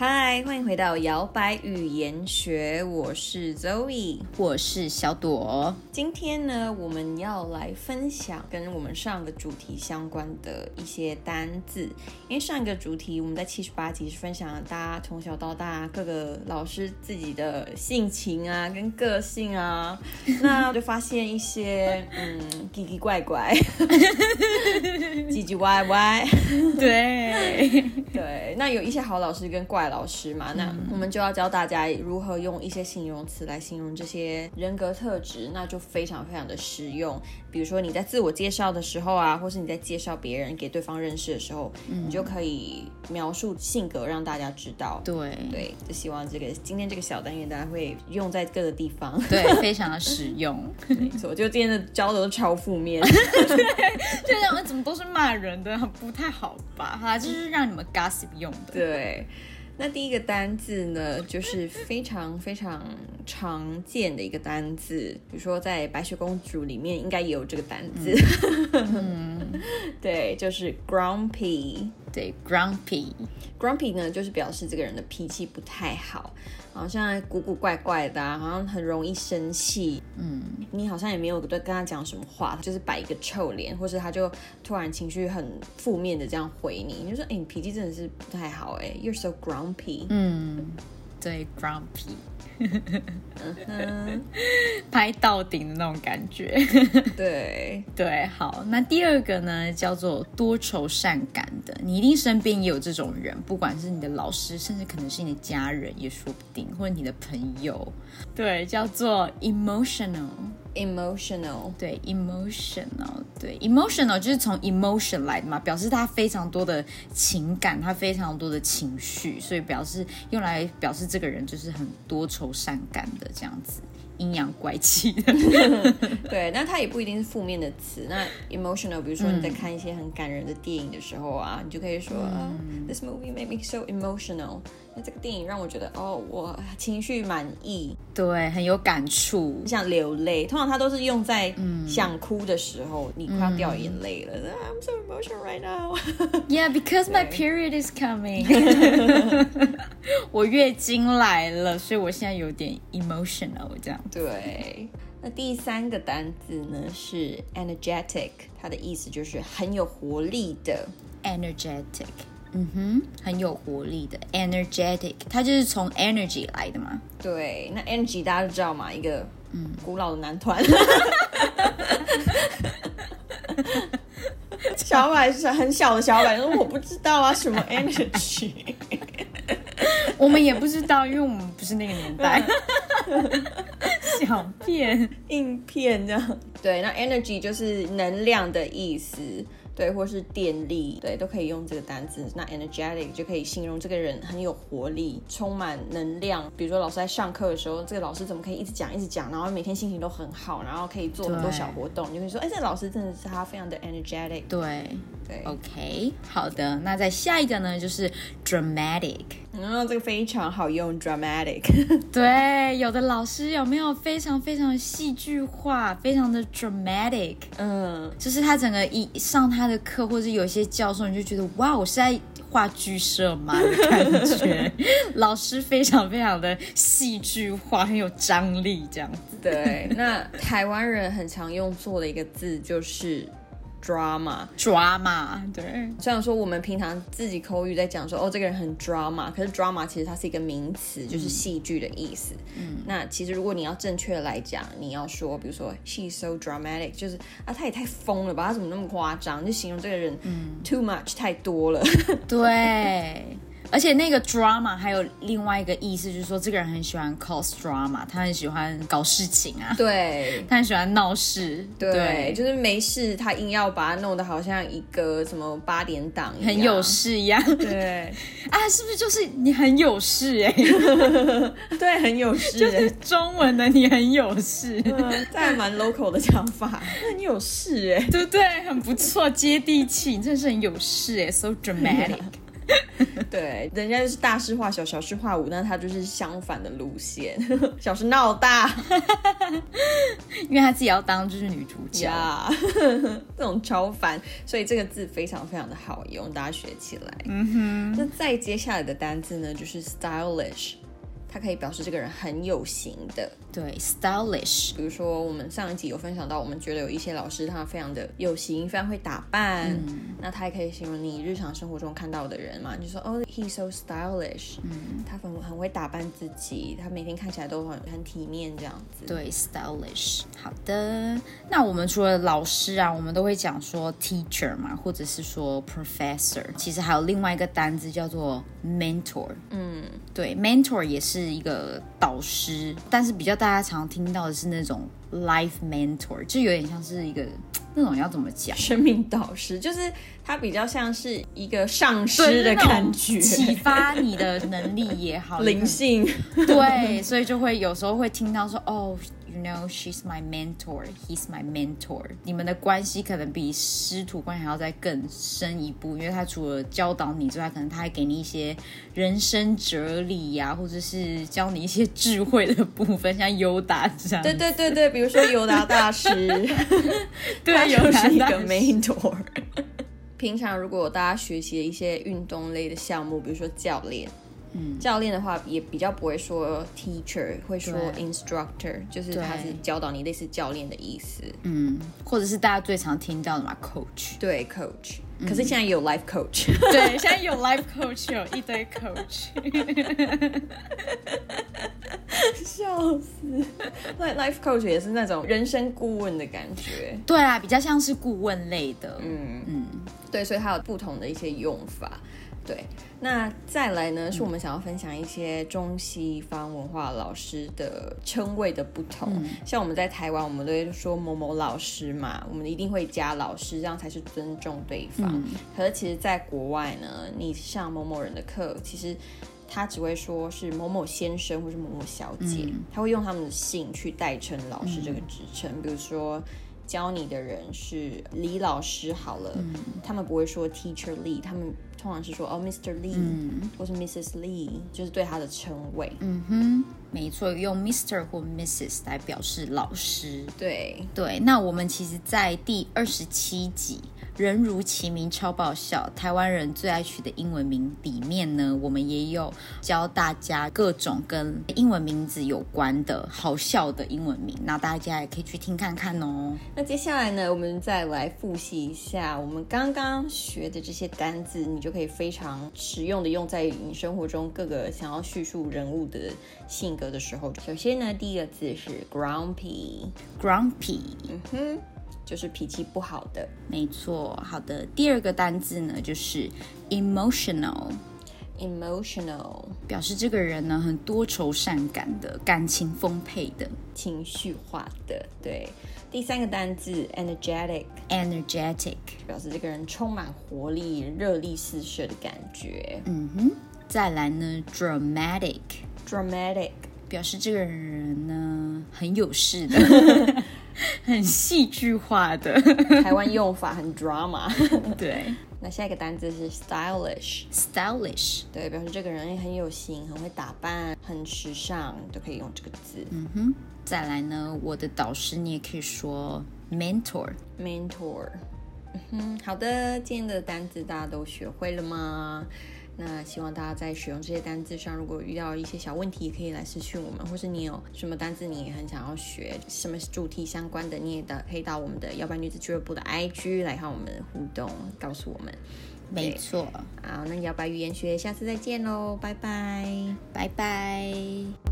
嗨，欢迎回到摇摆语言学，我是 Zoe，我是小朵。今天呢，我们要来分享跟我们上个主题相关的一些单字。因为上一个主题我们在七十八集是分享了大家从小到大各个老师自己的性情啊跟个性啊，那就发现一些嗯奇奇怪怪、唧唧歪歪。对，对，那有一些好老师跟怪老师嘛，那我们就要教大家如何用一些形容词来形容这些人格特质，那就非常非常的实用。比如说你在自我介绍的时候啊，或是你在介绍别人给对方认识的时候，你就可以描述性格，让大家知道。对，对，就希望这个今天这个小单元大家会用在各个地方。对，非常的实用。没错，就今天的教的都超负面。对就这样，怎么都是骂人的，不太好吧？哈，就是让你们 gossip 用的。对，那第一个单字呢，就是非常非常常见的一个单字，比如说在白雪公主里面应该也有这个单字。嗯，对，就是 grumpy。对，grumpy。grumpy 呢，就是表示这个人的脾气不太好，好像古古怪怪的、啊，好像很容易生气。嗯，你好像也没有对跟他讲什么话，他就是摆一个臭脸，或是他就突然情绪很负面的这样回你，你就说：“哎、你脾气真的是不太好、哎，you're so grumpy。”嗯，对，grumpy。拍到顶的那种感觉。对，对，好，那第二个呢，叫做多愁善感的，你一定身边也有这种人，不管是你的老师，甚至可能是你的家人，也说不定，或者你的朋友。对，叫做 emotional。emotional，对，emotional，对，emotional 就是从 emotion 来的嘛，表示他非常多的情感，他非常多的情绪，所以表示用来表示这个人就是很多愁善感的这样子，阴阳怪气的。对，那它也不一定是负面的词。那 emotional，比如说你在看一些很感人的电影的时候啊，你就可以说、啊 This movie made me so emotional。那这个电影让我觉得，哦，我情绪满意，对，很有感触。想流泪。通常它都是用在想哭的时候，你快要掉眼泪了。I'm so emotional right now。Yeah, because my period is coming。我月经来了，所以我现在有点 emotional 这样。对。那第三个单字呢是 energetic，它的意思就是很有活力的。energetic，嗯哼，很有活力的 energetic，它就是从 energy 来的嘛。对，那 energy 大家都知道嘛，一个嗯古老的男团。小百是很小的小百说我不知道啊，什么 energy？我们也不知道，因为我们不是那个年代。小片，硬片这样。对，那 energy 就是能量的意思。对，或是电力，对，都可以用这个单词。那 energetic 就可以形容这个人很有活力，充满能量。比如说老师在上课的时候，这个老师怎么可以一直讲一直讲，然后每天心情都很好，然后可以做很多小活动，你就会说，哎，这个老师真的是他非常的 energetic。对对，，OK，好的。那再下一个呢，就是 dramatic。然后这个非常好用，dramatic。对，有的老师有没有非常非常戏剧化，非常的 dramatic？嗯，就是他整个一上他的课，或者有些教授，你就觉得哇，我是在话剧社吗的感觉。老师非常非常的戏剧化，很有张力，这样子。对。那台湾人很常用错的一个字就是 drama。drama，对，虽然说我们平常自己口语在讲说，哦，这个人很 drama，可是 drama 其实它是一个名词，就是戏剧的意思。嗯，那其实如果你要正确的来讲，你要说，比如说 she's so dramatic，就是啊，他也太疯了吧，他怎么那么夸张？就形容这个人、too much 太多了。对。而且那个 drama 还有另外一个意思，就是说这个人很喜欢 cause drama，他很喜欢搞事情啊，对。他很喜欢闹事，对，就是没事，他硬要把它弄得好像一个什么八点档，很有事一样。对 啊，是不是就是你很有事哎、对，很有事，就是中文的你很有事，嗯这还蛮 local 的讲法，很有事哎。对不对？很不错，接地气，你真的是很有事哎，so dramatic。对，人家就是大事化小，小事化无，那他就是相反的路线，小事闹大。因为他自己要当就是女主角。呀，这种超烦，所以这个字非常非常的好用，大家学起来。嗯哼。那再接下来的单字呢，就是 stylish，它可以表示这个人很有型的。对，stylish。比如说，我们上一集有分享到，我们觉得有一些老师他非常的有型，非常会打扮，那他也可以形容你日常生活中看到的人嘛，就说哦，he's so stylish，嗯，他很很会打扮自己，他每天看起来都很很体面这样子。对，stylish。好的，那我们除了老师啊，我们都会讲说 teacher 嘛，或者是说 professor，其实还有另外一个单字叫做 mentor。嗯，对，mentor 也是一个导师，但是比较。大家常听到的是那种 life mentor，就有点像是一个 那种要怎么讲，生命导师，就是他比较像是一个上师的感觉，启发你的能力也好，灵性，对，所以就会有时候会听到说哦。You know, she's my mentor. He's my mentor. 你们的关系可能比师徒关系还要再更深一步，因为他除了教导你之外，可能他还给你一些人生哲理呀，或者是教你一些智慧的部分，像尤达这样。对对对对，比如说尤达大师，对，尤达是一个 mentor。平常如果大家学习一些运动类的项目，比如说教练。教练的话也比较不会说 teacher，会说 instructor，就是他是教导你类似教练的意思。嗯，或者是大家最常听到的嘛，coach。对，coach。可是现在有 life coach。对，现在有 life coach，有一堆 coach。笑死！life coach 也是那种人生顾问的感觉。对啊，比较像是顾问类的。嗯嗯，对，所以它有不同的一些用法。对，那再来呢？是我们想要分享一些中西方文化老师的称谓的不同。像我们在台湾，我们都会说某某老师嘛，我们一定会加老师，这样才是尊重对方。可是其实，在国外呢，你上某某人的课，其实他只会说是某某先生或是某某小姐，他会用他们的姓去代称老师这个职称。比如说教你的人是李老师，好了，他们不会说 Teacher Lee，他们。通常是说哦，Mr. Lee，或是 Mrs. Lee，就是对他的称谓。嗯哼，没错，用 Mr. 或 Mrs. 来表示老师。对对，那我们其实，在第二十七集。人如其名，超爆笑！台湾人最爱取的英文名里面呢，我们也有教大家各种跟英文名字有关的好笑的英文名，那大家也可以去听看看哦。那接下来呢，我们再来复习一下我们刚刚学的这些单字，你就可以非常实用的用在你生活中各个想要叙述人物的性格的时候。首先呢，第一个字是 grumpy，grumpy，嗯哼。就是脾气不好的，没错。好的，第二个单字呢，就是 emotional，emotional 表示这个人呢很多愁善感的，感情丰沛的，情绪化的。对，第三个单字 energetic，energetic 表示这个人充满活力、热力四射的感觉。嗯哼，再来呢，dramatic，dramatic 表示这个人呢很有势的。很戏剧化的台湾用法，很 drama。对，那下一个单字是 stylish，stylish，对，表示这个人也很有型，很会打扮，很时尚，都可以用这个字。嗯哼，再来呢，我的导师你也可以说 mentor，mentor。嗯哼，好的，今天的单字大家都学会了吗？那希望大家在使用这些单字上，如果遇到一些小问题，也可以来私讯我们，或是你有什么单字你也很想要学，什么主题相关的，你也的可以到我们的摇摆女子俱乐部的 IG 来和我们互动，告诉我们。没错。好，那摇摆语言学，下次再见喽，拜拜，拜拜。